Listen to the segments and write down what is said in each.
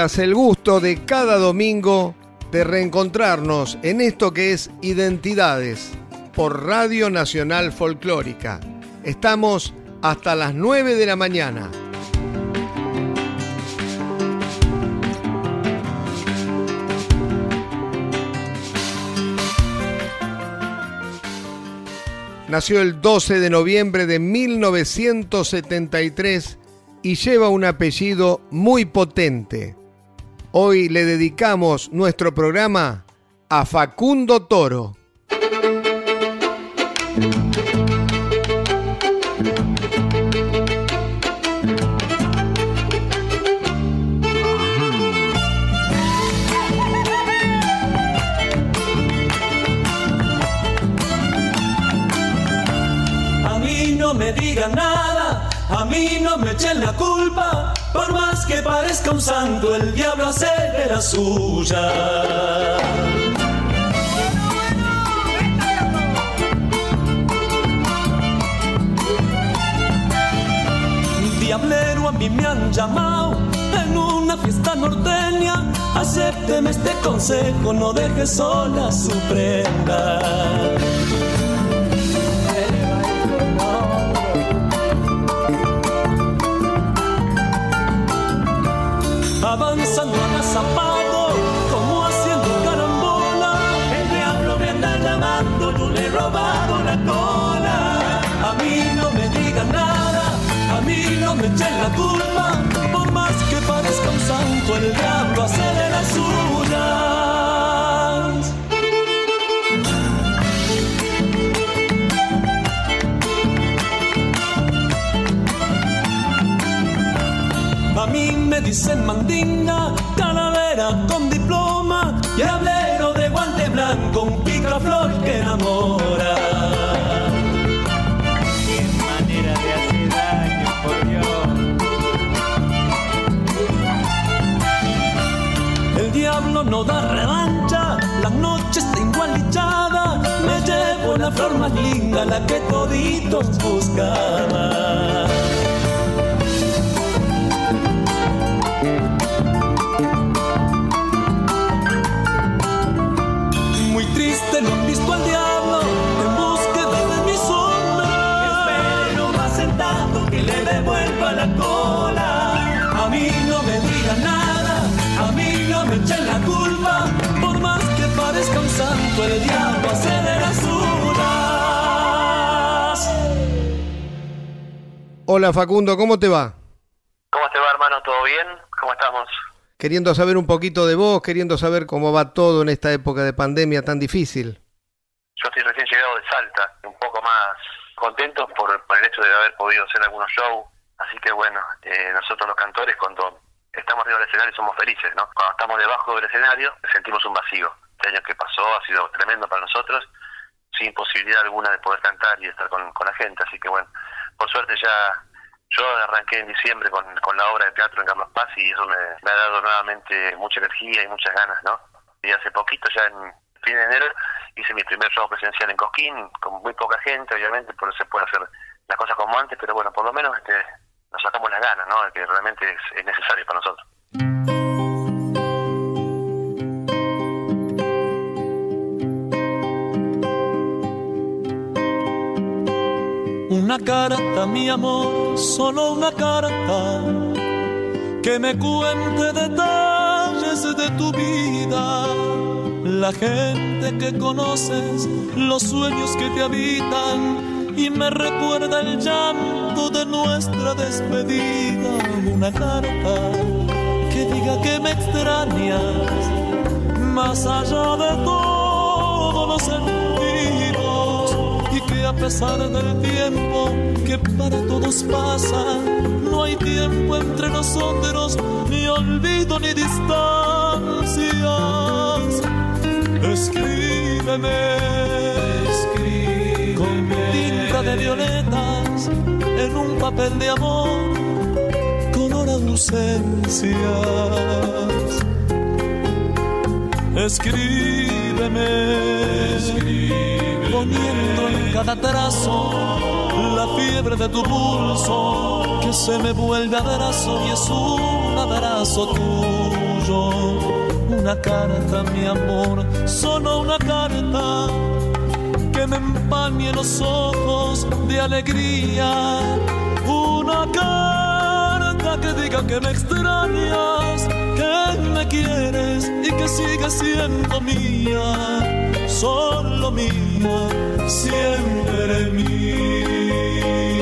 Días, el gusto de cada domingo de reencontrarnos en esto que es Identidades por Radio Nacional Folclórica. Estamos hasta las 9 de la mañana. Nació el 12 de noviembre de 1973 y lleva un apellido muy potente. Hoy le dedicamos nuestro programa a Facundo Toro. A mí no me digan nada a mí no me echen la culpa, por más que parezca un santo, el diablo hace de la suya. Diablero a mí me han llamado en una fiesta norteña. Acépteme este consejo, no deje sola su prenda. Agazapado, como haciendo carambola. El diablo me anda llamando, yo le he robado la cola. A mí no me digan nada, a mí no me echen la culpa. Por más que parezca un santo, el diablo hace de las. A mí me dicen mandinga, no da revancha, la noche está igualichada. Me llevo la flor más linda, la que toditos buscaban. Muy triste no han visto al diablo en búsqueda de mi sombra. Espero más sentado que le devuelva la cola. Las. Hola Facundo, ¿cómo te va? ¿Cómo te va, hermano? ¿Todo bien? ¿Cómo estamos? Queriendo saber un poquito de vos, queriendo saber cómo va todo en esta época de pandemia tan difícil. Yo estoy recién llegado de Salta, un poco más contento por, por el hecho de haber podido hacer algunos shows. Así que bueno, eh, nosotros los cantores cuando estamos arriba del escenario somos felices, ¿no? Cuando estamos debajo del escenario sentimos un vacío. Este año que pasó ha sido tremendo para nosotros, sin posibilidad alguna de poder cantar y estar con, la gente. Así que bueno, por suerte ya yo arranqué en diciembre con, con la obra de teatro en Carlos Paz y eso me, ha dado nuevamente mucha energía y muchas ganas, ¿no? Y hace poquito, ya en fin de enero, hice mi primer show presencial en Cosquín, con muy poca gente, obviamente, por eso se puede hacer las cosas como antes, pero bueno, por lo menos este, nos sacamos las ganas, ¿no? Que realmente es necesario para nosotros. Una carta, mi amor, solo una carta. que me cuente detalles de tu vida, la gente que conoces, los sueños que te habitan y me recuerda el llanto de nuestra despedida, una carta que diga que me extrañas, más allá de todos los a pesar del tiempo que para todos pasa, no hay tiempo entre nosotros, ni olvido ni distancias. Escríbeme, escríbeme con tinta de violetas en un papel de amor, color ausencias. Escríbeme, escríbeme, poniendo en cada trazo la fiebre de tu pulso que se me vuelve abrazo y es un abrazo tuyo. Una carta, mi amor, solo una carta que me empañe los ojos de alegría. Una carta que diga que me extrañas, que me quieres y que sigues siendo mía, solo mía, siempre mía.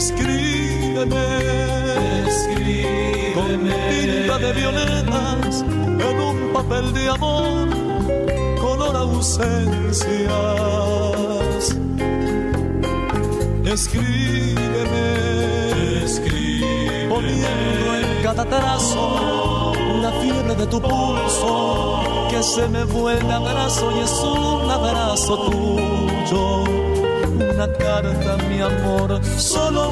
Escríbeme, escríbeme con tinta de violetas en un papel de amor, color ausencias. Escríbeme, escríbeme, poniendo en cada trazo la fiebre de tu pulso, que se me vuelve abrazo y es un abrazo tuyo. Una carta, mi amor, solo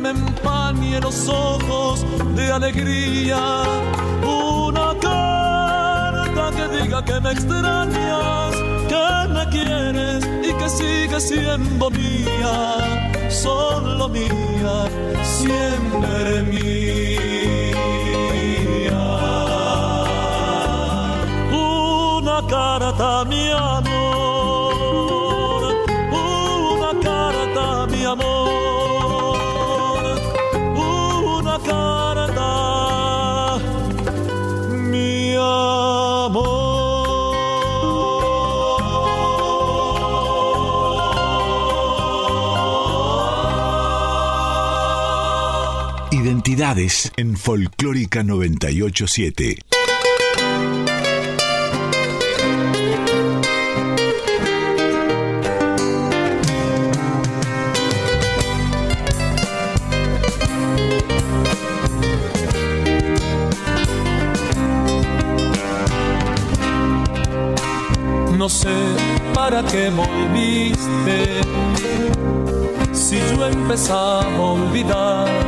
me empañe los ojos de alegría. Una carta que diga que me extrañas, que me quieres y que sigues siendo mía, solo mía, siempre mía. Una carta, mi En Folclórica 987. No sé para qué volviste si yo empezaba a olvidar.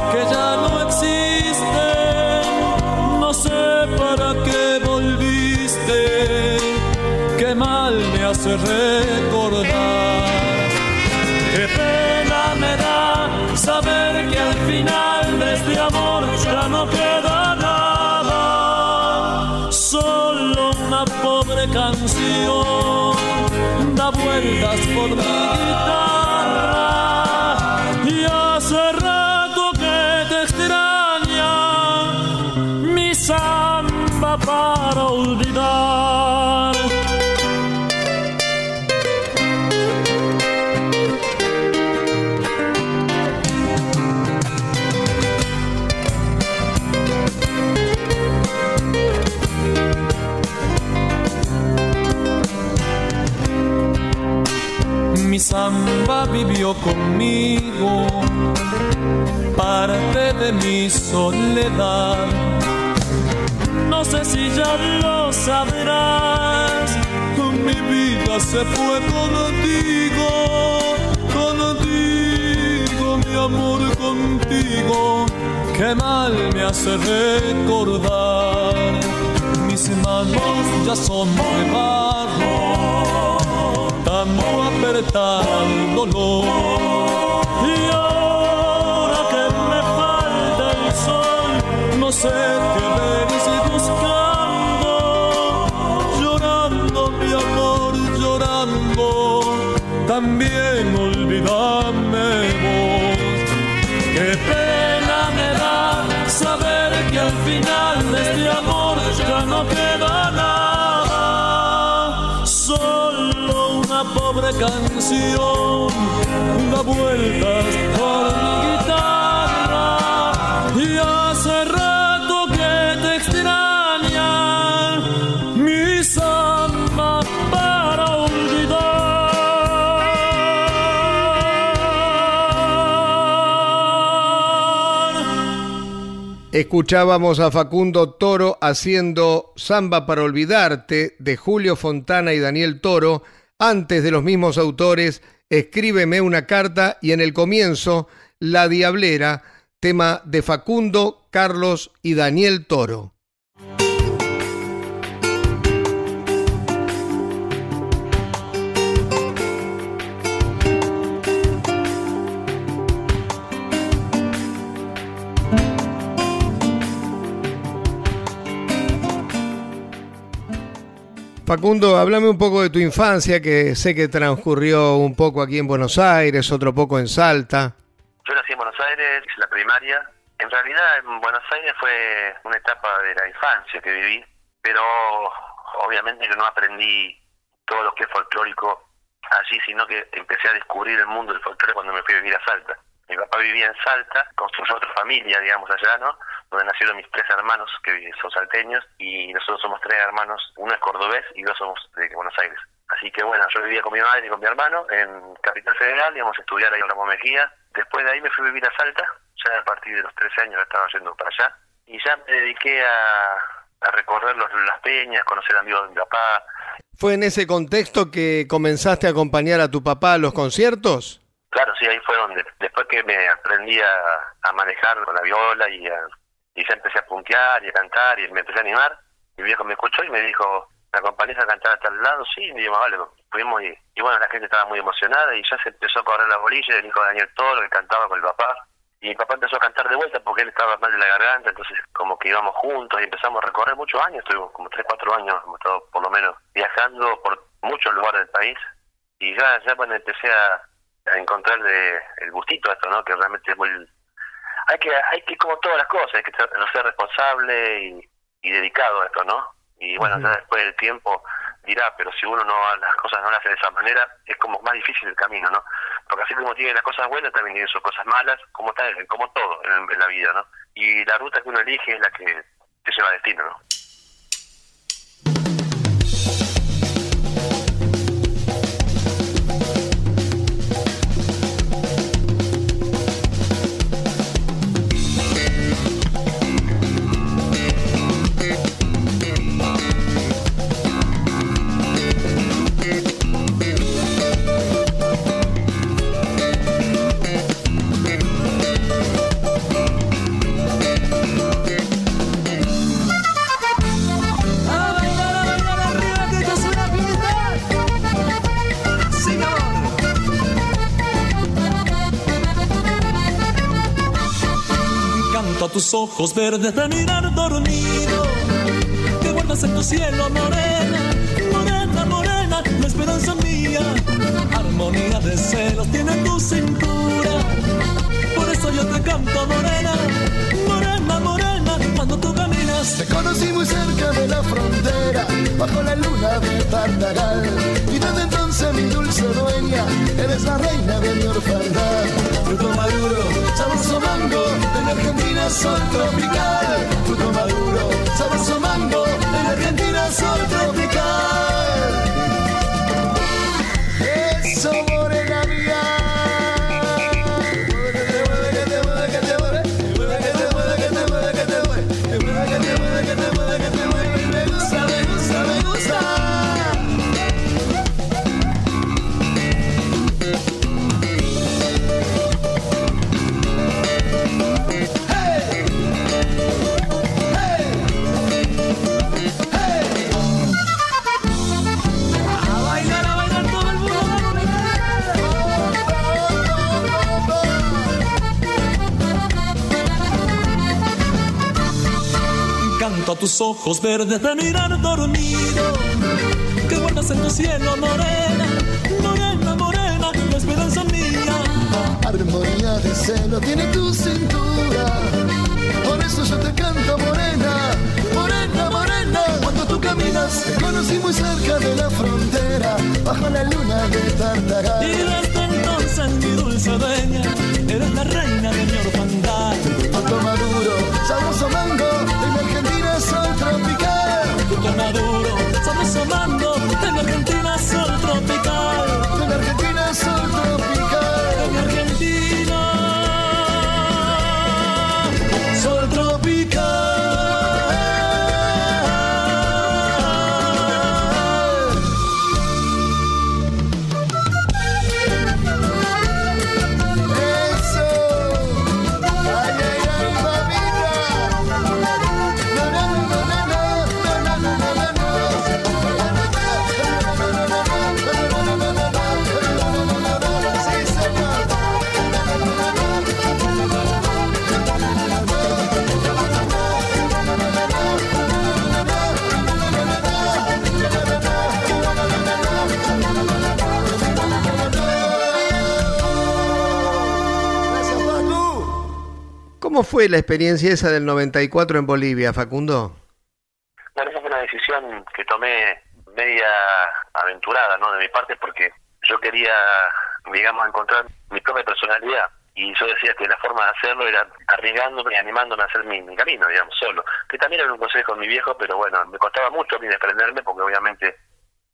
me conmigo, parte de mi soledad. No sé si ya lo sabrás, mi vida se fue contigo, contigo, mi amor contigo, que mal me hace recordar. Mis manos ya son barro el dolor. Y ahora que me falta el sol, no sé qué si buscando, llorando mi amor, llorando, también olvidame vos. Qué pena me da saber que al final este amor ya no queda pobre canción da vueltas por mi guitarra y hace rato que te extraña mi samba para olvidar. Escuchábamos a Facundo Toro haciendo Samba para Olvidarte de Julio Fontana y Daniel Toro. Antes de los mismos autores, Escríbeme una carta y en el comienzo, La Diablera, tema de Facundo, Carlos y Daniel Toro. Facundo, háblame un poco de tu infancia, que sé que transcurrió un poco aquí en Buenos Aires, otro poco en Salta. Yo nací en Buenos Aires, la primaria. En realidad en Buenos Aires fue una etapa de la infancia que viví, pero obviamente que no aprendí todo lo que es folclórico allí, sino que empecé a descubrir el mundo del folclore cuando me fui a vivir a Salta. Mi papá vivía en Salta, construyó otra familia, digamos, allá, ¿no? Donde nacieron mis tres hermanos, que son salteños, y nosotros somos tres hermanos, uno es cordobés y dos somos de Buenos Aires. Así que bueno, yo vivía con mi madre y con mi hermano en Capital Federal, íbamos a estudiar ahí en Ramón Mejía. Después de ahí me fui a vivir a Salta, ya a partir de los 13 años estaba yendo para allá. Y ya me dediqué a, a recorrer los, las peñas, conocer amigos de mi papá. ¿Fue en ese contexto que comenzaste a acompañar a tu papá a los conciertos? Claro, sí, ahí fue donde, después que me aprendí a, a manejar con la viola y, a, y ya empecé a puntear y a cantar y me empecé a animar, mi viejo me escuchó y me dijo, ¿me acompañás a cantar a tal lado? Sí, y me dijo, vale, fuimos y, y bueno, la gente estaba muy emocionada y ya se empezó a correr la bolilla del hijo de Daniel Toro que cantaba con el papá. Y mi papá empezó a cantar de vuelta porque él estaba mal de la garganta, entonces como que íbamos juntos y empezamos a recorrer muchos años, estuvimos como 3, 4 años, hemos estado por lo menos viajando por muchos lugares del país. Y ya, ya cuando empecé a, a encontrarle el gustito esto, ¿no? Que realmente es muy... Hay que, hay que como todas las cosas, hay que ser, ser responsable y, y dedicado a esto, ¿no? Y bueno, ya después del tiempo dirá, pero si uno no las cosas no las hace de esa manera, es como más difícil el camino, ¿no? Porque así como tiene las cosas buenas, también tiene sus cosas malas, como está, como todo en, en la vida, ¿no? Y la ruta que uno elige es la que te lleva a destino, ¿no? Tus ojos verdes de mirar dormido, que guardas en tu cielo morena, morena, morena, la esperanza mía, armonía de celos tiene tu cintura, por eso yo te canto morena, sol tropical. Fruto maduro, sabroso mango, en Argentina sol tropical. Tus ojos verdes de mirar dormido, que guardas en tu cielo morena, morena, morena, la esperanza mía. Armonía de celo tiene tu cintura. Por eso yo te canto morena, morena, morena. Cuando tú caminas, te conocí muy cerca de la frontera, bajo la luna de Tartagal. Y desde entonces mi dulce dueña, eres la reina de mi orfandad. Fue la experiencia esa del 94 en Bolivia, Facundo? Bueno, esa fue una decisión que tomé media aventurada, ¿no? De mi parte, porque yo quería, digamos, encontrar mi propia personalidad. Y yo decía que la forma de hacerlo era arriesgándome y animándome a hacer mi, mi camino, digamos, solo. Que también era un consejo de mi viejo, pero bueno, me costaba mucho a mí desprenderme porque obviamente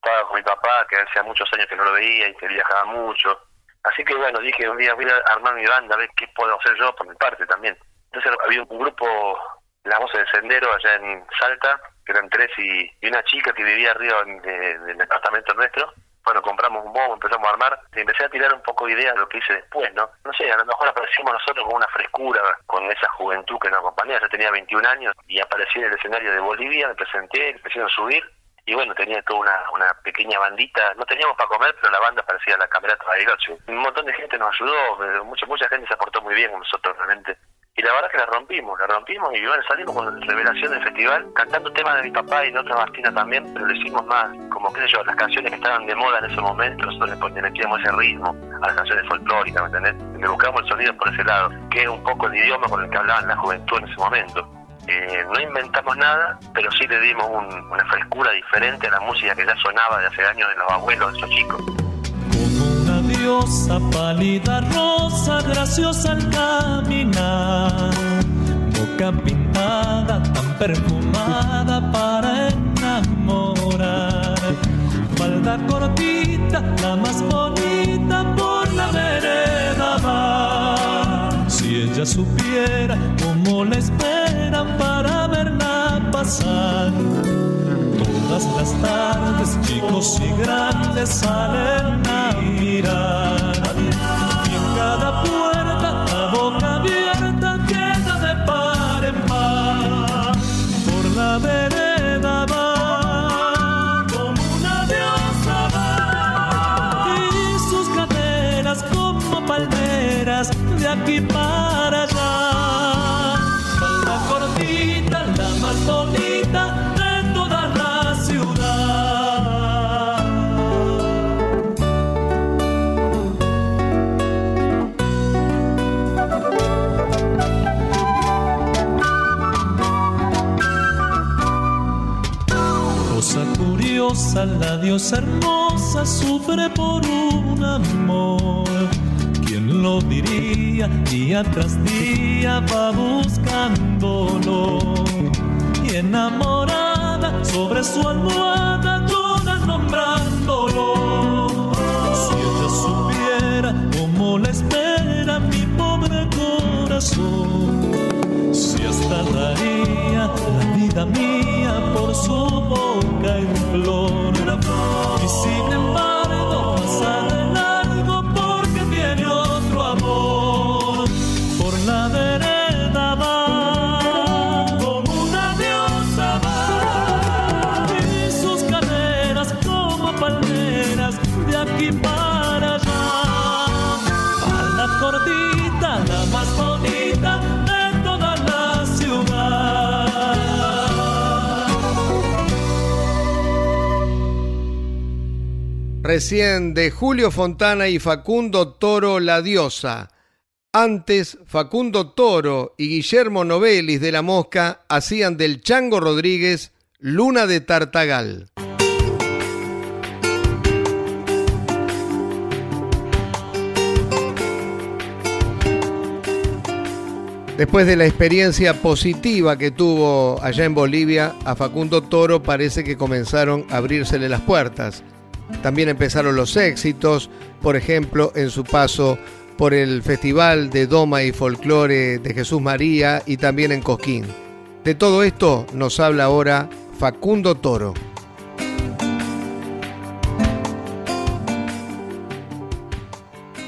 estaba con mi papá, que hacía muchos años que no lo veía y que viajaba mucho. Así que bueno, dije un día voy a armar mi banda, a ver qué puedo hacer yo por mi parte también. Entonces había un grupo, Las Voces del Sendero, allá en Salta, que eran tres y, una chica que vivía arriba en- de- del departamento nuestro. Bueno, compramos un bombo, empezamos a armar y empecé a tirar un poco de ideas de lo que hice después, ¿no? No sé, a lo mejor aparecimos nosotros con una frescura, con esa juventud que nos acompañaba. Yo tenía 21 años y aparecí en el escenario de Bolivia, me presenté, empecé a subir y bueno, tenía toda una, una pequeña bandita, no teníamos para comer, pero la banda parecía la camerata Bariloche. Un montón de gente nos ayudó, mucha, mucha gente se aportó muy bien con nosotros realmente. Y la verdad que la rompimos, la rompimos y bueno, salimos con revelación del festival, cantando temas de mi papá y de otra Martina también, pero lo hicimos más, como qué sé yo, las canciones que estaban de moda en ese momento, nosotros le metíamos ese ritmo a las canciones folclóricas, ¿me entendés? Le buscamos el sonido por ese lado, que es un poco el idioma con el que hablaban la juventud en ese momento. Eh, no inventamos nada, pero sí le dimos un- una frescura diferente a la música que ya sonaba de hace años de los abuelos de esos chicos. Pálida, rosa, graciosa al caminar. Boca pintada, tan perfumada para enamorar. Falda cortita, la más bonita por la vereda va. Si ella supiera cómo la esperan para verla pasar. Todas las tardes, chicos y grandes salen a Freedom. La diosa hermosa sufre por un amor. ¿Quién lo diría? Día tras día va buscándolo. Y enamorada sobre su almohada llora nombrándolo. Si ella supiera cómo la espera mi pobre corazón. Si hasta daría la por su boca flor. Y sin embargo Recién de Julio Fontana y Facundo Toro La Diosa. Antes, Facundo Toro y Guillermo Novelis de La Mosca hacían del Chango Rodríguez Luna de Tartagal. Después de la experiencia positiva que tuvo allá en Bolivia, a Facundo Toro parece que comenzaron a abrírsele las puertas. También empezaron los éxitos, por ejemplo, en su paso por el Festival de Doma y Folclore de Jesús María y también en Cosquín. De todo esto nos habla ahora Facundo Toro.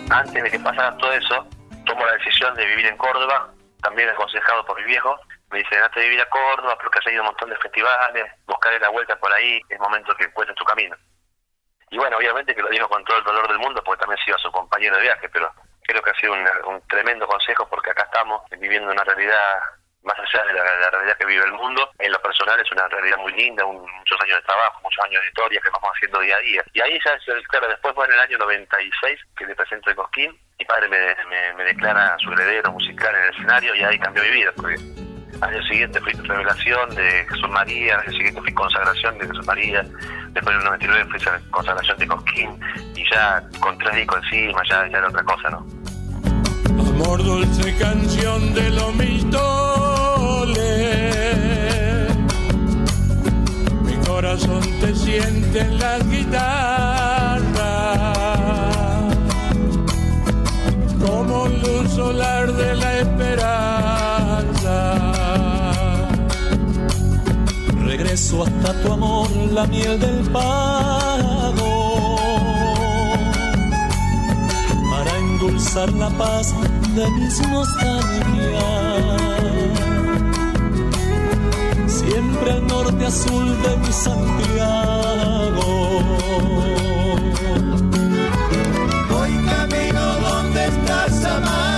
Antes de que pasara todo eso, tomo la decisión de vivir en Córdoba también aconsejado por mi viejo, me dice, andate a vivir a Córdoba porque has ido un montón de festivales, buscaré la vuelta por ahí, es momento que encuentres tu camino. Y bueno, obviamente que lo dijo con todo el dolor del mundo porque también ha sido su compañero de viaje, pero creo que ha sido un, un tremendo consejo porque acá estamos viviendo una realidad más allá de la, realidad que vive el mundo, en lo personal es una realidad muy linda, muchos años de trabajo, muchos años de historia que vamos haciendo día a día. Y ahí ya, claro, después fue en el año 96 que le presento en Cosquín, mi padre me, declara su heredero musical en el escenario y ahí cambió mi vida, porque año siguiente fui revelación de Jesús María, al año siguiente fui consagración de Jesús María, después en el 99 fui consagración de Cosquín y ya con tres discos encima ya, ya era otra cosa, ¿no? Amor dulce canción de lo Mi corazón te siente en las guitarras como luz solar de la esperanza. Regreso hasta tu amor, la miel del pago para endulzar la paz de mis nostalgias. Siempre al norte azul de mi Santiago. Voy camino donde estás amada.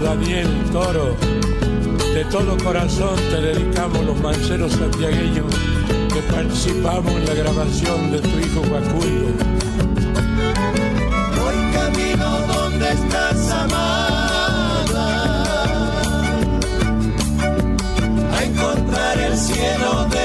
Daniel Toro. De todo corazón te dedicamos los manceros santiagueños que participamos en la grabación de tu hijo Facundo. Voy camino donde estás amada a encontrar el cielo de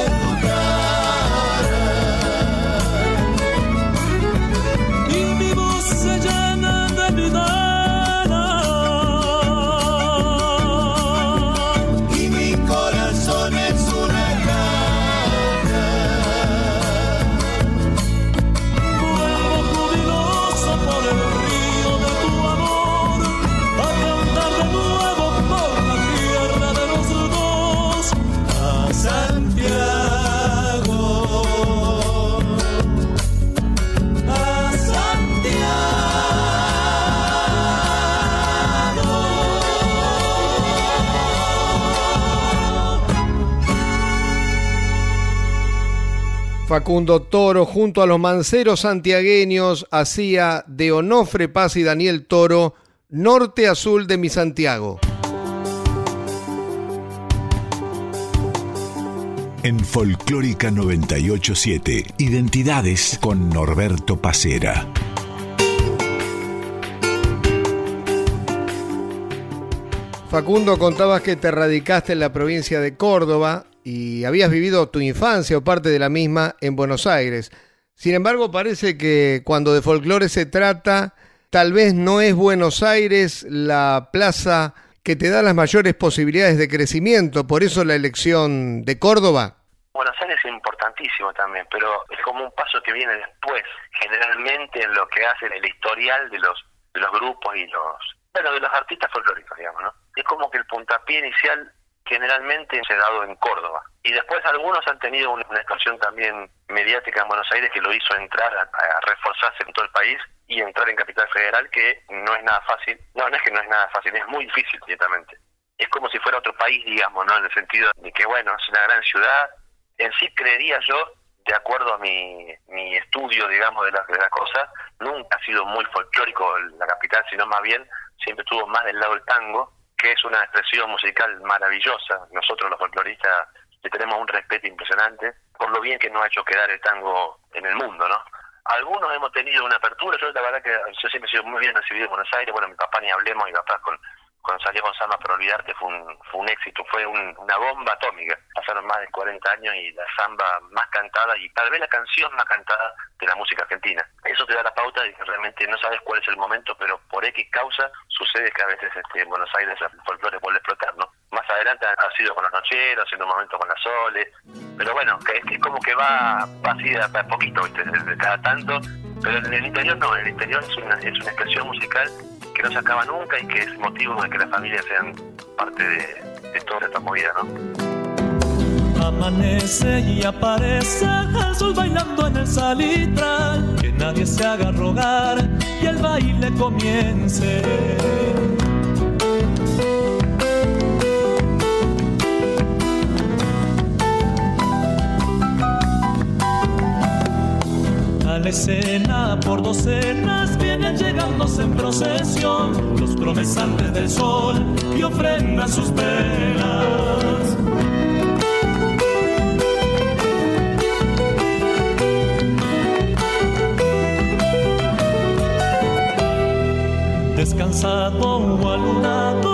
Facundo Toro junto a los manceros santiagueños hacía de Onofre Paz y Daniel Toro Norte Azul de mi Santiago. En Folclórica 987, Identidades con Norberto Pacera. Facundo, contabas que te radicaste en la provincia de Córdoba y habías vivido tu infancia o parte de la misma en Buenos Aires. Sin embargo, parece que cuando de folclore se trata, tal vez no es Buenos Aires la plaza que te da las mayores posibilidades de crecimiento, por eso la elección de Córdoba. Buenos Aires es importantísimo también, pero es como un paso que viene después, generalmente en lo que hace el historial de los de los grupos y los bueno de los artistas folclóricos, digamos, ¿no? Es como que el puntapié inicial generalmente se ha dado en Córdoba. Y después algunos han tenido una, explosión también mediática en Buenos Aires que lo hizo entrar a, reforzarse en todo el país y entrar en Capital Federal, que no es nada fácil. No, no es que no es nada fácil, es muy difícil directamente. Es como si fuera otro país, digamos, ¿no? En el sentido de que, bueno, es una gran ciudad. En sí creería yo, de acuerdo a mi, mi estudio, digamos, de las de la cosas, nunca ha sido muy folclórico la capital, sino más bien siempre estuvo más del lado del tango que es una expresión musical maravillosa. Nosotros los folcloristas le tenemos un respeto impresionante por lo bien que nos ha hecho quedar el tango en el mundo, ¿no? Algunos hemos tenido una apertura, yo la verdad que yo siempre he sido muy bien recibido en Buenos Aires, bueno, mi papá ni hablemos, mi papá con cuando salió con Samba para olvidarte fue un, fue un éxito, fue una bomba atómica. Pasaron más de 40 años y la samba más cantada y tal vez la canción más cantada de la música argentina. Eso te da la pauta de que realmente no sabes cuál es el momento, pero por X causa sucede que a veces este, en Buenos Aires el folclore vuelve a explotar, ¿no? Más adelante ha sido con los nocheros, en un momento con las soles, pero bueno, es, como que va, así de a poquito, ¿viste? De, cada tanto, pero en el interior no, en el interior es una, es una expresión musical que no se acaba nunca y que es motivo de que las familias sean parte de, toda esta movida, ¿no? Amanece y aparece el sol bailando en el salitral, que nadie se haga rogar y el baile comience. La escena por docenas vienen llegándose en procesión los promesantes del sol y ofrendan sus penas. Descansado o alunado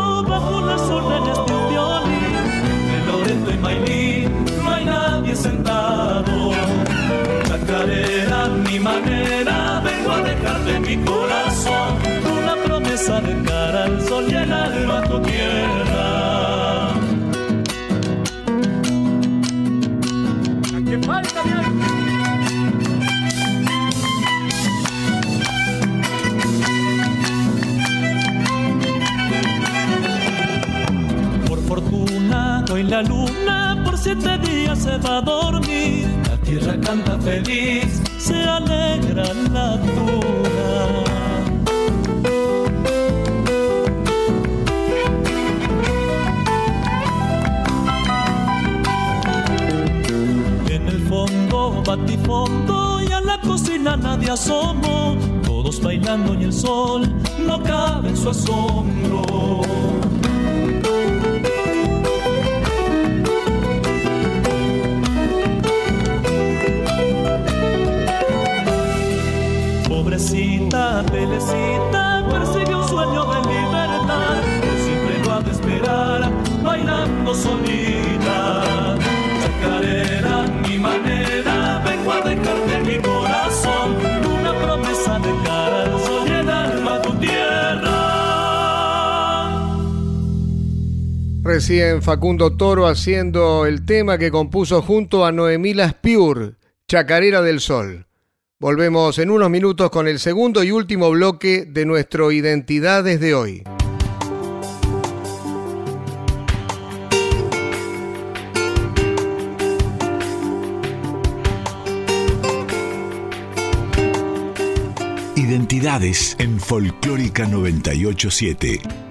se va a dormir tierra canta feliz, se alegra la dura. En el fondo, batifondo y a la cocina nadie asomó, todos bailando y el sol no cabe en su asombro. Pobrecita, Telecita, persigue un sueño de libertad, que siempre lo ha de esperar, bailando solita. Chacarera, mi manera, vengo a dejarte mi corazón, una promesa de cara al sol y el alma a tu tierra. Recién Facundo Toro haciendo el tema que compuso junto a Noemí Pure, Chacarera del Sol. Volvemos en unos minutos con el segundo y último bloque de nuestro Identidades de hoy. Identidades en Folclórica 987.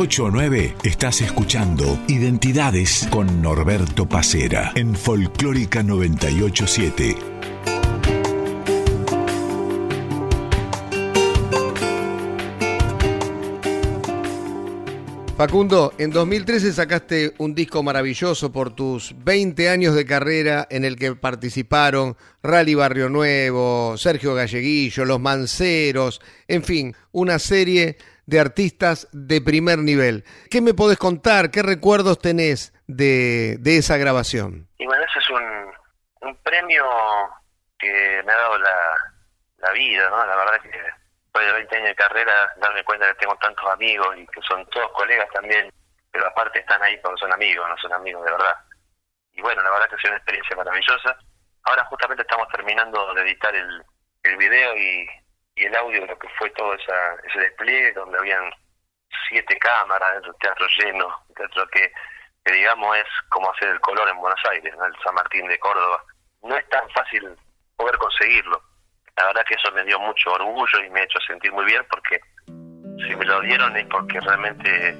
8 a 9 estás escuchando Identidades con Norberto Pacera en Folclórica 987. Facundo, en 2013 sacaste un disco maravilloso por tus 20 años de carrera en el que participaron Rally Barrio Nuevo, Sergio Galleguillo, Los Manceros, en fin, una serie de artistas de primer nivel. ¿Qué me podés contar? ¿Qué recuerdos tenés de, de esa grabación? Y bueno, ese es un, un premio que me ha dado la, la vida, ¿no? La verdad que después de 20 años de carrera, darme cuenta que tengo tantos amigos y que son todos colegas también, pero aparte están ahí porque son amigos, no son amigos de verdad. Y bueno, la verdad que ha sido una experiencia maravillosa. Ahora justamente estamos terminando de editar el, el video y, y el audio de lo que fue todo esa, ese despliegue, donde habían siete cámaras dentro del teatro lleno, teatro que, digamos es como hacer el color en Buenos Aires, ¿no? el San Martín de Córdoba. No es tan fácil poder conseguirlo. La verdad que eso me dio mucho orgullo y me ha hecho sentir muy bien porque si me lo dieron es porque realmente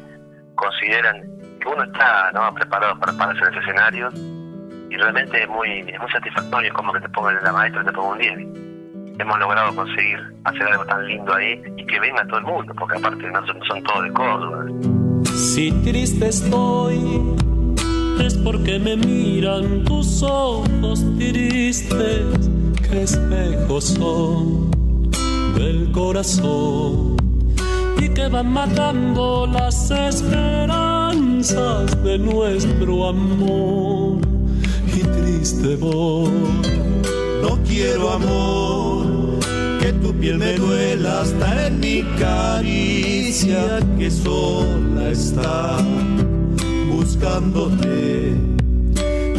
consideran que uno está ¿no? preparado para pararse en ese escenario y realmente es muy, es muy satisfactorio como que te pongan en la maestra y te pongan un 10. Hemos logrado conseguir hacer algo tan lindo ahí y que venga todo el mundo, porque aparte no son, son todos de Córdoba. Si triste estoy, es porque me miran tus ojos tristes, que espejos son del corazón y que van matando las esperanzas de nuestro amor y triste voz. No quiero amor, tu piel me duela hasta en mi caricia que sola está buscándote.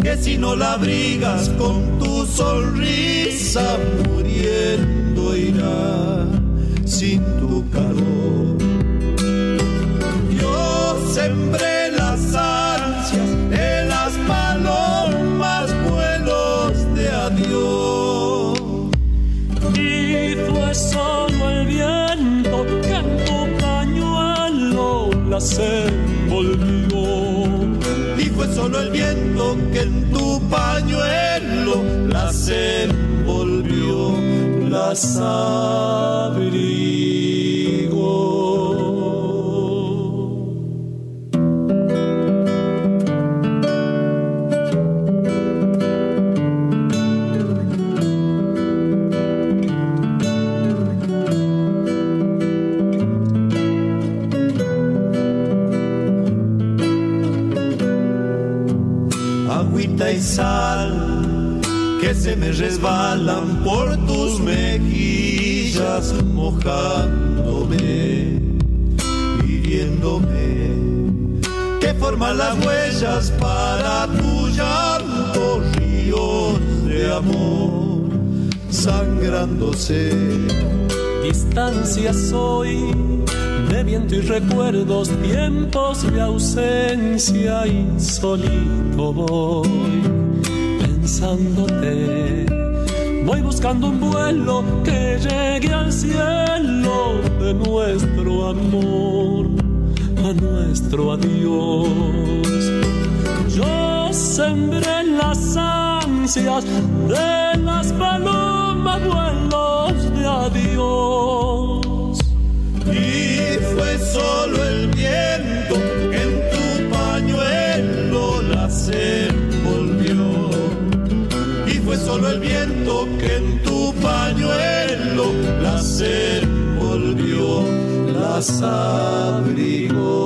Que si no la abrigas con tu sonrisa muriendo irá sin tu calor. Yo sembré las envolvió. Y fue solo el viento que en tu pañuelo las envolvió, las abrigó. Sal que se me resbalan por tus mejillas mojándome, hiriéndome, que forman las huellas para tu llanto, ríos de amor sangrándose. Distancia soy de viento y recuerdos, tiempos de ausencia y solito voy Voy buscando un vuelo que llegue al cielo de nuestro amor, a nuestro adiós. Yo sembré las ansias de las palomas vuelos de adiós. Y fue solo las envolvió, las abrigó.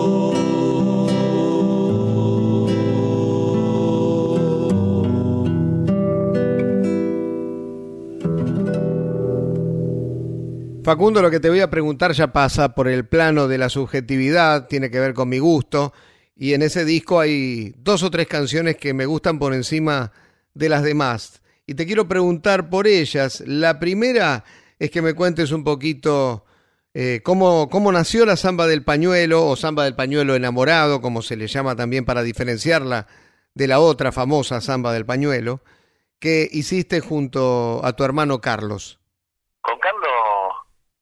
Facundo, lo que te voy a preguntar ya pasa por el plano de la subjetividad, tiene que ver con mi gusto, y en ese disco hay dos o tres canciones que me gustan por encima de las demás. Y te quiero preguntar por ellas. La primera es que me cuentes un poquito eh, cómo, cómo nació la samba del pañuelo o samba del pañuelo enamorado, como se le llama también para diferenciarla de la otra famosa samba del pañuelo, que hiciste junto a tu hermano Carlos. Con Carlos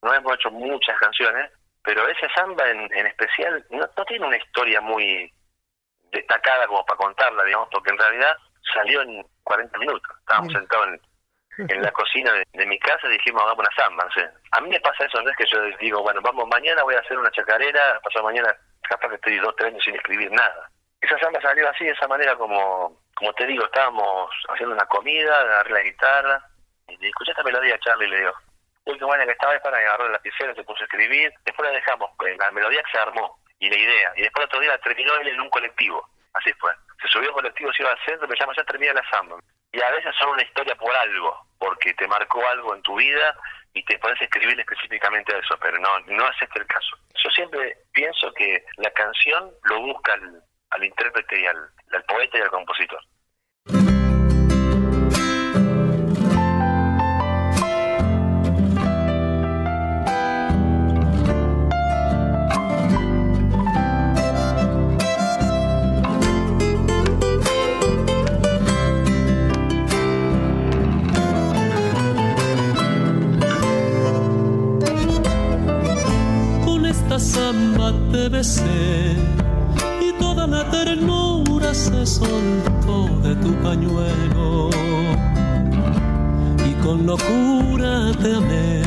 no hemos hecho muchas canciones, pero esa samba en, en especial no, no tiene una historia muy destacada como para contarla, digamos, porque en realidad salió en 40 minutos. Estábamos sentados en, en la cocina de, mi casa y dijimos, hagamos una samba. A mí me pasa eso, no es que yo digo, bueno, vamos, mañana voy a hacer una chacarera, pasado mañana capaz que estoy dos, tres años sin escribir nada. Esa samba salió así, de esa manera como, como te digo, estábamos haciendo una comida, agarré la guitarra, y le escuché esta melodía Charlie y le digo, uy, qué buena que estaba, es para agarrar la lapicera, se puso a escribir, después la dejamos, eh, la melodía que se armó, y la idea, y después otro día la terminó él en un colectivo. así fue. Se subió el colectivo, se iba al centro, me llama, ya termina la samba. Y a veces son una historia por algo, porque te marcó algo en tu vida y te puedes escribir específicamente a eso, pero no, no es este el caso. Yo siempre pienso que la canción lo busca al, al intérprete y al, al poeta y al compositor. Samba te besé y toda la ternura se soltó de tu pañuelo. Y con locura te amé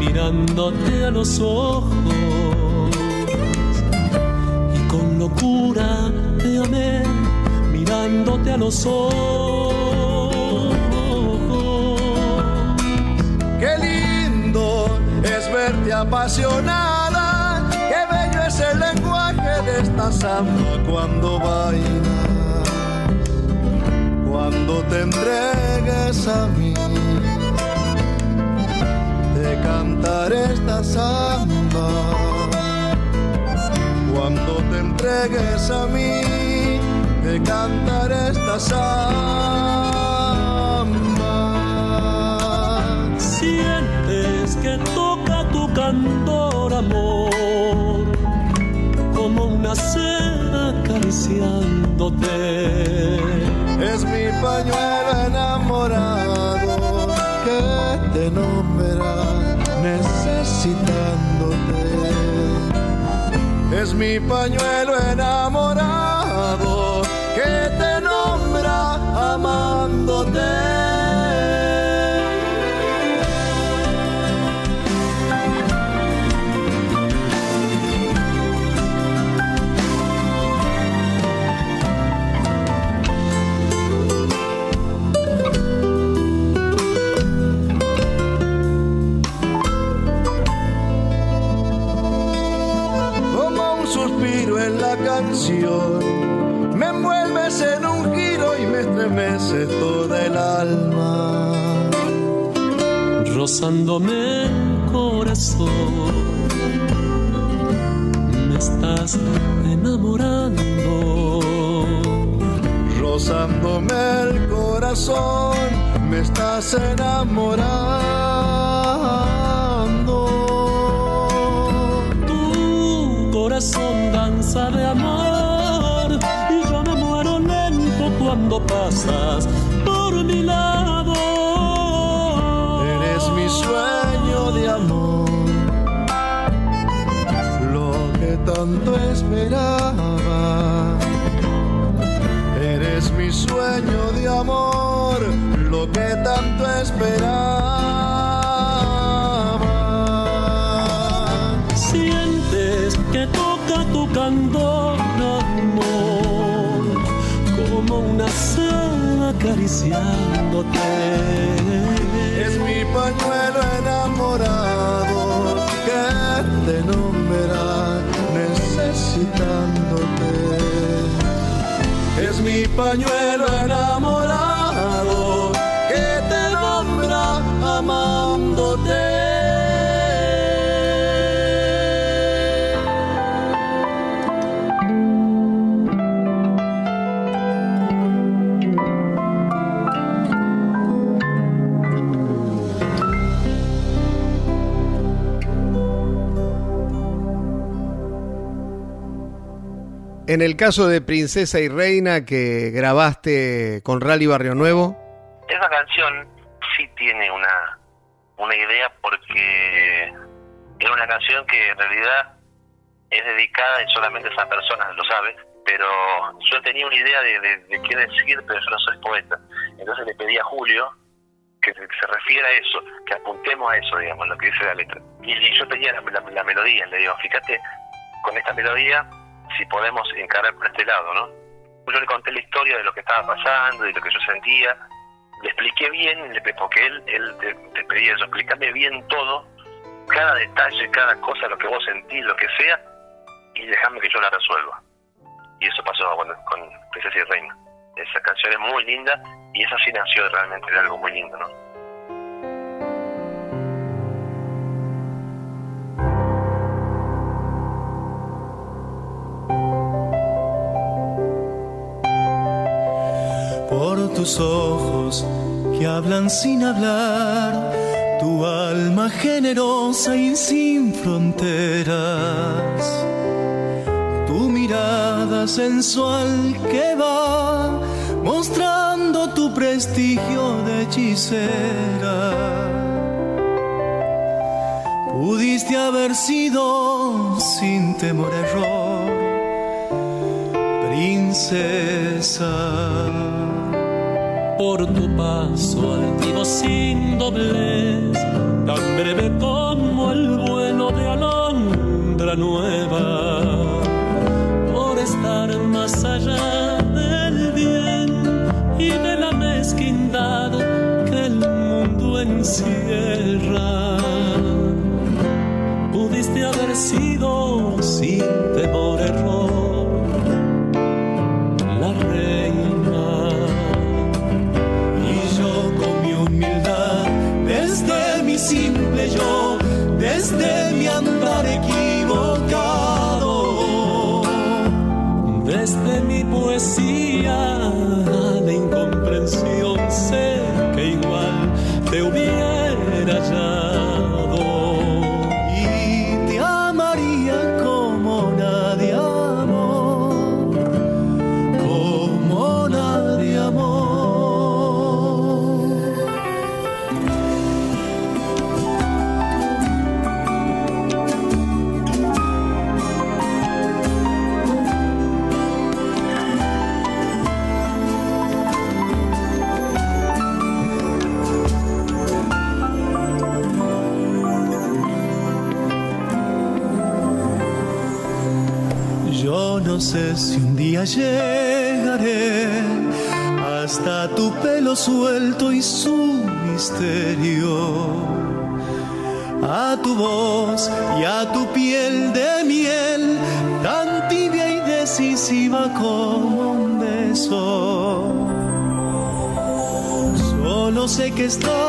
mirándote a los ojos. Y con locura te amé mirándote a los ojos. Qué lindo apasionada, qué bello es el lenguaje de esta samba cuando bailas, cuando te entregues a mí. Te cantaré esta samba cuando te entregues a mí. Te cantaré esta samba. Sientes que tu candor, amor, como una seda acariciándote. Es mi pañuelo enamorado que te nombra necesitándote. Es mi pañuelo enamorado rozándome el corazón. Me estás enamorando. Rozándome el corazón, me estás enamorando. Tanto esperaba. Eres mi sueño de amor, lo que tanto esperaba. Sientes que toca tu candor, amor, como una seda acariciándote. Pañuelo enamorado En el caso de Princesa y Reina que grabaste con Rally Barrio Nuevo, Esa canción sí tiene una, una idea porque es una canción que en realidad es dedicada y solamente esa persona lo sabe, pero yo tenía una idea de, qué decir, pero yo no soy poeta. Entonces le pedí a Julio que se, refiera a eso, que apuntemos a eso, digamos, lo que dice la letra. Y, y yo tenía la, la- la melodía, le digo, fíjate, con esta melodía, si podemos encarar por este lado, ¿no? Yo le conté la historia de lo que estaba pasando, de lo que yo sentía, le expliqué bien, porque él, él te, te pedía eso, explícame bien todo, cada detalle, cada cosa, lo que vos sentís, lo que sea, y déjame que yo la resuelva. Y eso pasó con, con Princesa y Reina. Esa canción es muy linda y esa sí nació realmente de algo muy lindo, ¿no? Tus ojos que hablan sin hablar, tu alma generosa y sin fronteras mirada sensual que va mostrando tu prestigio de hechicera. Pudiste haber sido sin temor error, princesa. Por tu paso altivo sin doblez, tan breve como el vuelo de alondra nueva más allá del bien y de la mezquindad que el mundo encierra. Mi poesía de incomprensión que estás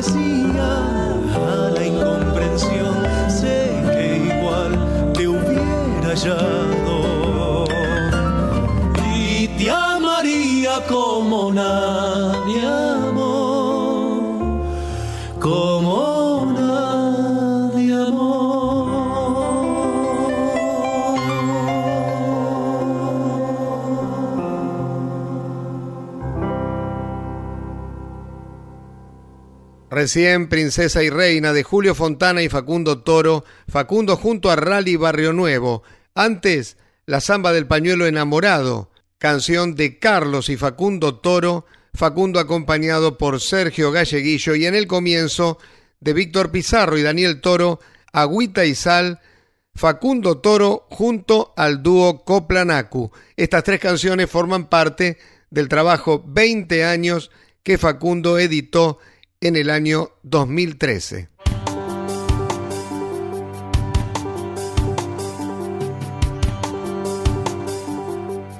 poesía a la Recién Princesa y Reina de Julio Fontana y Facundo Toro, Facundo junto a Rally Barrio Nuevo. Antes, La Zamba del Pañuelo Enamorado, canción de Carlos y Facundo Toro, Facundo acompañado por Sergio Galleguillo. Y en el comienzo de Víctor Pizarro y Daniel Toro, Agüita y Sal, Facundo Toro junto al dúo Coplanacu. Estas tres canciones forman parte del trabajo 20 años que Facundo editó en el año 2013.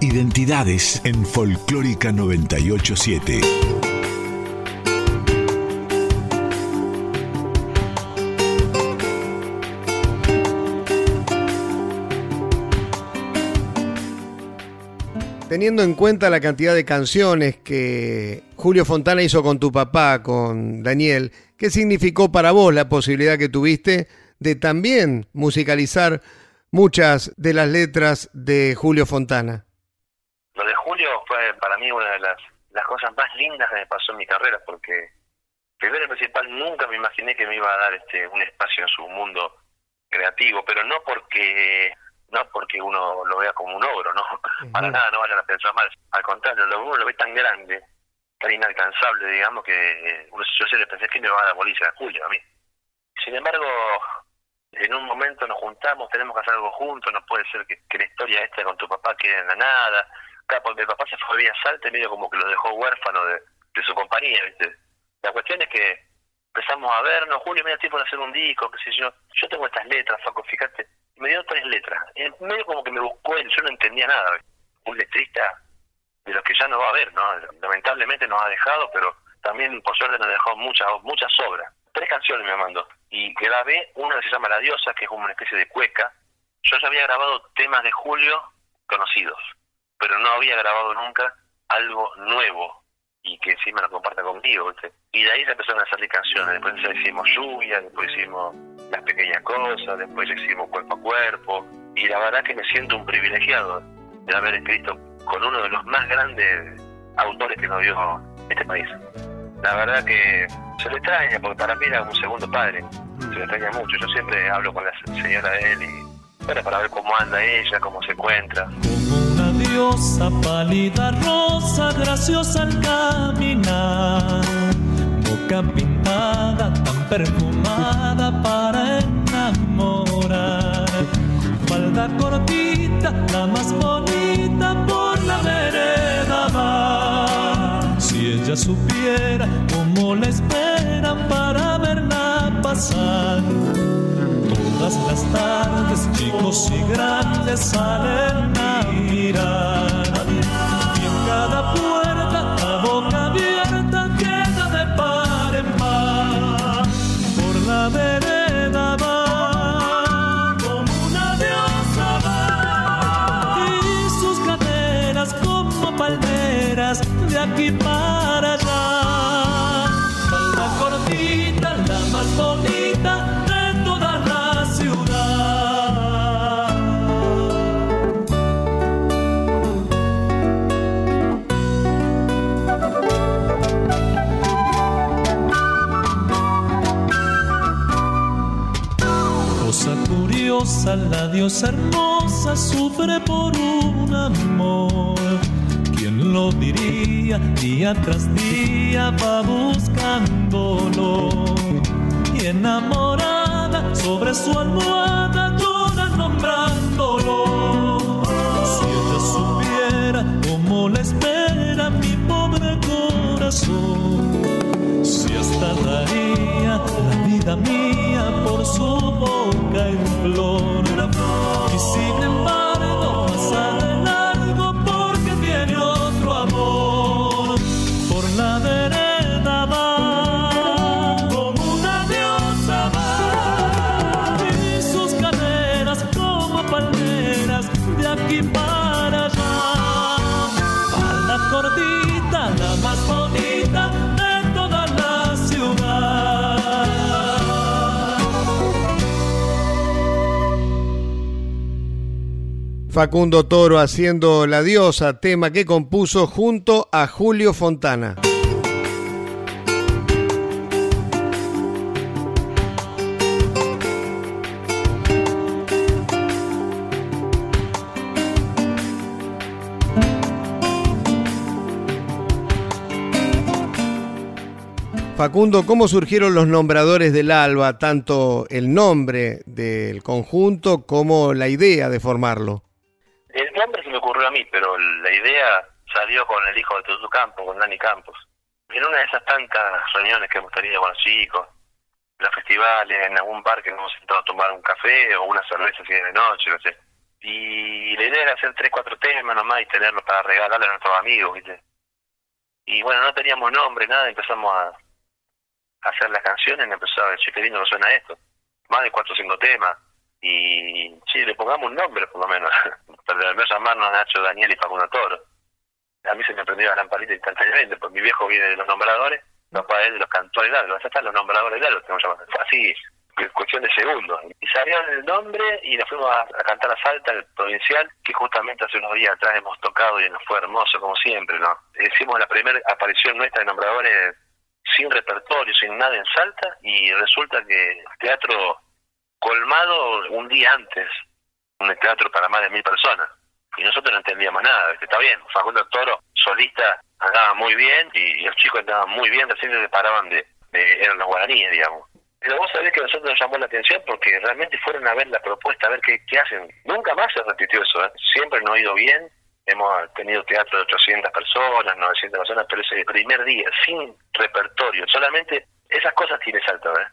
Identidades en Folclórica 987. Teniendo en cuenta la cantidad de canciones que Julio Fontana hizo con tu papá, con Daniel, ¿Qué significó para vos la posibilidad que tuviste de también musicalizar muchas de las letras de Julio Fontana? Lo de Julio fue para mí una de las, cosas más lindas que me pasó en mi carrera, porque primero y principal nunca me imaginé que me iba a dar este un espacio en su mundo creativo, pero no porque no porque uno lo vea como un ogro, no, para nada, no vayan a pensar mal, al contrario, lo, uno lo ve tan grande, tan inalcanzable, digamos, que uno, yo le pensé que me va a dar bolilla a Julio, a mí. Sin embargo, en un momento nos juntamos, tenemos que hacer algo juntos, no puede ser que, la historia esta con tu papá quede en la nada, claro, porque mi papá se fue a Salta medio como que lo dejó huérfano de, de su compañía, ¿viste? La cuestión es que empezamos a vernos, Julio, me da tiempo de hacer un disco, qué sé yo, yo tengo estas letras, Faco, fíjate, me dio tres letras, en medio como que me buscó él, yo no entendía nada, un letrista de los que ya no va a haber, ¿no? Lamentablemente nos ha dejado, pero también por suerte nos dejado muchas, muchas obras. Tres canciones me mandó, y grabé una que se llama La Diosa, que es una especie de cueca. Yo ya había grabado temas de Julio conocidos, pero no había grabado nunca algo nuevo, y que encima lo comparta conmigo, Y de ahí se empezaron a salir canciones, después hicimos Lluvia, después hicimos Las Pequeñas Cosas, después hicimos Cuerpo a Cuerpo, y la verdad que me siento un privilegiado de haber escrito con uno de los más grandes autores que nos dio este país. La verdad que se le extraña, porque para mí era un segundo padre, se le extraña mucho. Yo siempre hablo con la señora de él para ver cómo anda ella, cómo se encuentra. Diosa pálida rosa graciosa al caminar pintada tan perfumada para enamorar. Falda cortita la más bonita por la vereda va. Si ella supiera cómo la esperan para verla pasar. Todas las tardes chicos y grandes salen a diosa hermosa sufre por un amor. ¿Quién lo diría? Día tras día va buscándolo. Y enamorada sobre su almohada toda nombrándolo. Si ella supiera cómo le espera mi pobre corazón. Si hasta daría la vida mía por su boca en flor. Facundo Toro haciendo La Diosa, tema que compuso junto a Julio Fontana. Facundo, ¿cómo surgieron los nombradores del ALBA, tanto el nombre del conjunto como la idea de formarlo? El nombre se me ocurrió a mí, pero la idea salió con el hijo de Tutu Campos, con Dani Campos. En una de esas tantas reuniones que hemos tenido con los chicos, en los festivales, en algún bar que nos hemos sentado a tomar un café o una cerveza así de noche, no sé. Y la idea era hacer tres, cuatro temas nomás y tenerlos para regalarle a nuestros amigos, ¿viste? Y bueno, no teníamos nombre, nada, empezamos a, hacer las canciones empezó a decir, qué lindo suena esto. Más de cuatro o cinco temas y sí, le pongamos un nombre por lo menos, para llamarnos Nacho, Daniel y Facundo Toro. A mí se me prendió la lamparita instantáneamente, pues mi viejo viene de los nombradores papá es de los cantores largos, allá están los nombradores largos, que llamado. así, cuestión de segundos. Y salió el nombre y nos fuimos a, cantar a Salta, el provincial, que justamente hace unos días atrás hemos tocado y nos fue hermoso, como siempre, ¿no? Hicimos la primera aparición nuestra de nombradores sin repertorio, sin nada en Salta, y resulta que teatro colmado un día antes, un teatro para más de mil personas. Y nosotros no entendíamos nada, está bien, Facundo Toro, solista, andaba muy bien y, los chicos andaban muy bien, recién se paraban de, de, eran los guaraníes, digamos. Pero vos sabés que a nosotros nos llamó la atención porque realmente fueron a ver la propuesta, a ver qué, qué hacen. Nunca más se repitió eso, ¿eh? siempre nos ha ido bien. Hemos tenido teatro de 800 personas, 900 personas, pero ese primer día, sin repertorio, solamente esas cosas tiene salto, ¿eh?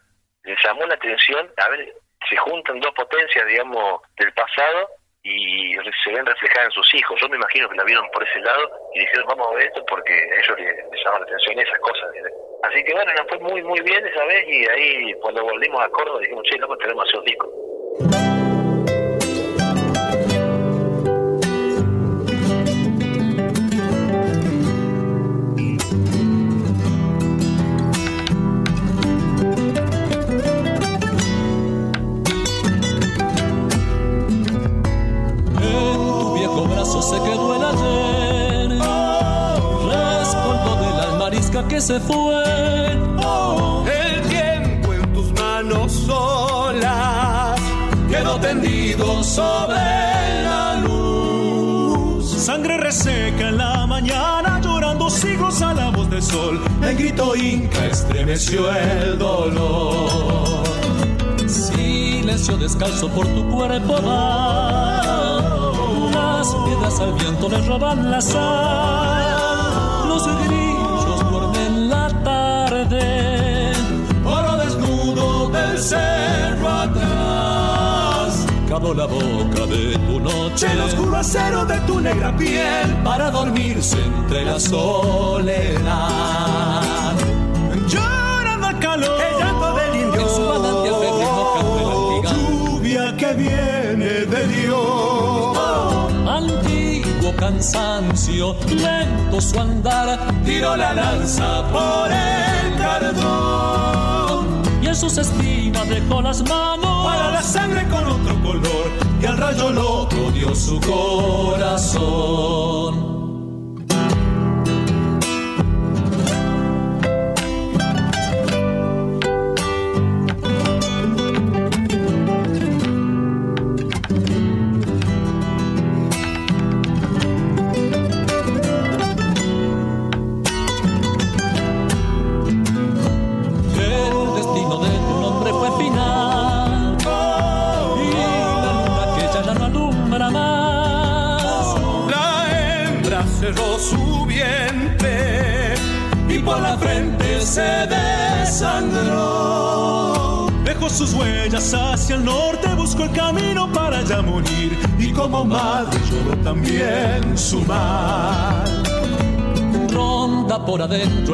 Les llamó la atención, a ver, se juntan dos potencias, digamos, del pasado y se ven reflejadas en sus hijos. Yo me imagino que la vieron por ese lado y dijeron, vamos a ver esto porque a ellos les, les llama la atención esas cosas. Así que bueno, nos fue muy, muy bien esa vez y ahí cuando volvimos a Córdoba dijimos, che, loco, tenemos que hacer un disco. Se fue. el tiempo en tus manos solas quedó tendido sobre la luz. Sangre reseca en la mañana, llorando siglos a la voz del sol. El grito inca estremeció el dolor. Silencio descalzo por tu cuerpo va. Las piedras al viento le roban la sal. Los la boca de tu noche, el oscuro acero de tu negra piel, para dormirse entre la soledad. Llorando al calor, el llanto del indio, en su manantial Lluvia que viene de Dios. antiguo cansancio, lento su andar, tiró la lanza por el cardón. En sus espinas dejó las manos para la sangre con otro color que al rayo loco dio su corazón.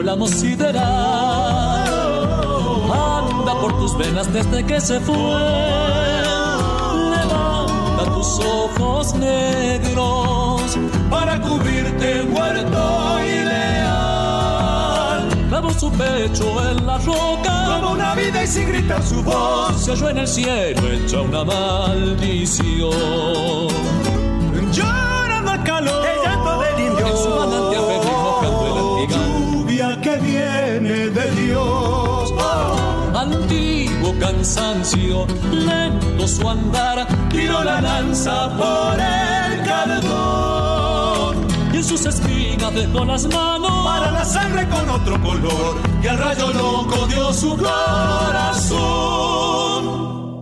Amo sideral. Anda por tus venas desde que se fue. Levanta tus ojos negros para cubrirte muerto y clavó su pecho en la roca. Como una vida y sin gritar su voz, se oyó en el cielo hecha una maldición. Dios. Oh. Antiguo cansancio, lento su andar, tiró la lanza por el cardón. Y en sus espinas dejó las manos para la sangre con otro color que al rayo loco dio su corazón.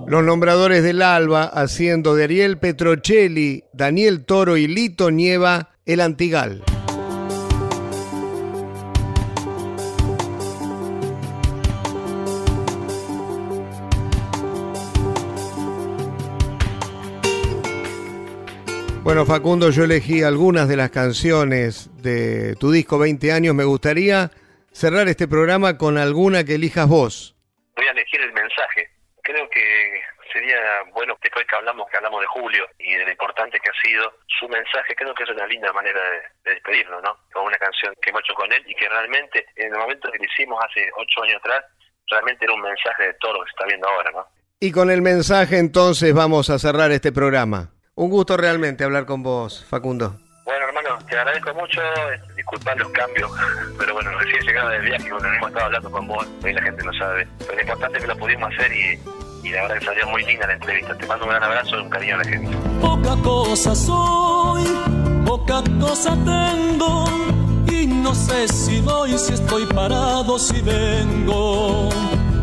Los nombradores del Alba haciendo de Ariel Petrocelli, Daniel Toro y Lito Nieva el Antigal. Bueno, Facundo, yo elegí algunas de las canciones de tu disco 20 años. Me gustaría cerrar este programa con alguna que elijas vos. Voy a elegir el mensaje. Creo que sería bueno, después que hablamos, que hablamos de Julio y de lo importante que ha sido su mensaje, creo que es una linda manera de, despedirnos, ¿no? Con una canción que hemos hecho con él y que realmente en el momento que lo hicimos hace ocho años atrás, realmente era un mensaje de todo lo que se está viendo ahora, ¿no? Y con el mensaje entonces vamos a cerrar este programa. Un gusto realmente hablar con vos, Facundo. Bueno, hermano, te agradezco mucho, disculpad los cambios, pero bueno, recién llegado del viaje, bueno, hemos estado hablando con vos, hoy la gente no sabe, pero lo importante es que lo pudimos hacer y, y la verdad que salió muy linda la entrevista. Te mando un gran abrazo y un cariño a la gente. Poca cosa soy, poca cosa tengo, y no sé si voy, si estoy parado, si vengo.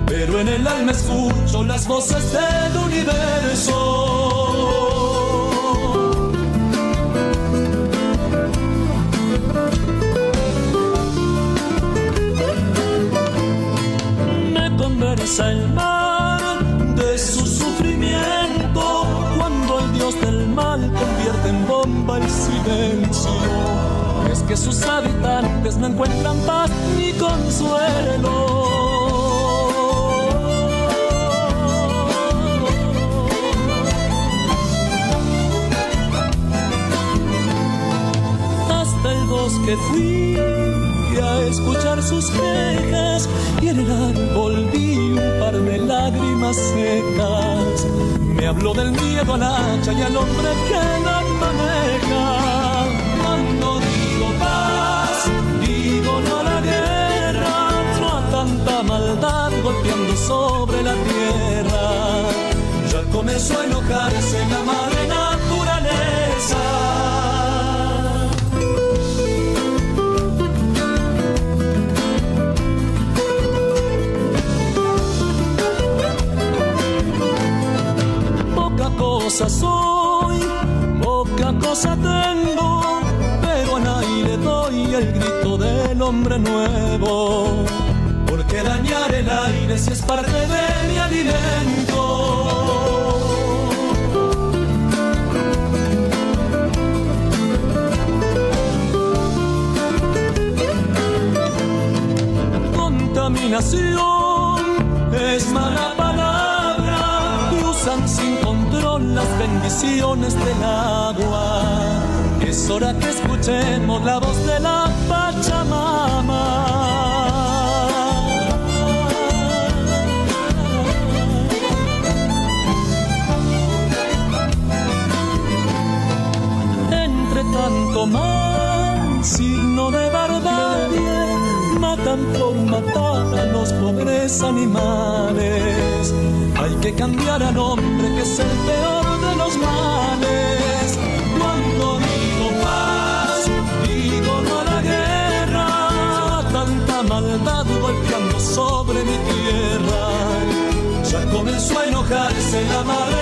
Pero en el alma escucho las voces del universo. El mar de su sufrimiento cuando el dios del mal convierte en bomba el silencio. Es que sus habitantes no encuentran paz ni consuelo. Hasta el bosque fui a escuchar sus quejas y en el árbol vi un par de lágrimas secas. Me habló del miedo al hacha y al hombre que la maneja. Cuando digo paz, digo no a la guerra, no a tanta maldad golpeando sobre la tierra. Ya comenzó a enojarse la madre cosa soy, poca cosa tengo, pero a nadie le doy el grito del hombre nuevo. Porque dañar el aire si es parte de mi alimento. Contaminación es mala palabra las bendiciones del agua. Es hora que escuchemos la voz de la Pachamama. Entre tanto mal, signo de matan por matar a los pobres animales hay que cambiar al hombre que es el peor de los males. Cuando digo paz, digo no a la guerra. Tanta maldad golpeando sobre mi tierra. Ya comenzó a enojarse la madre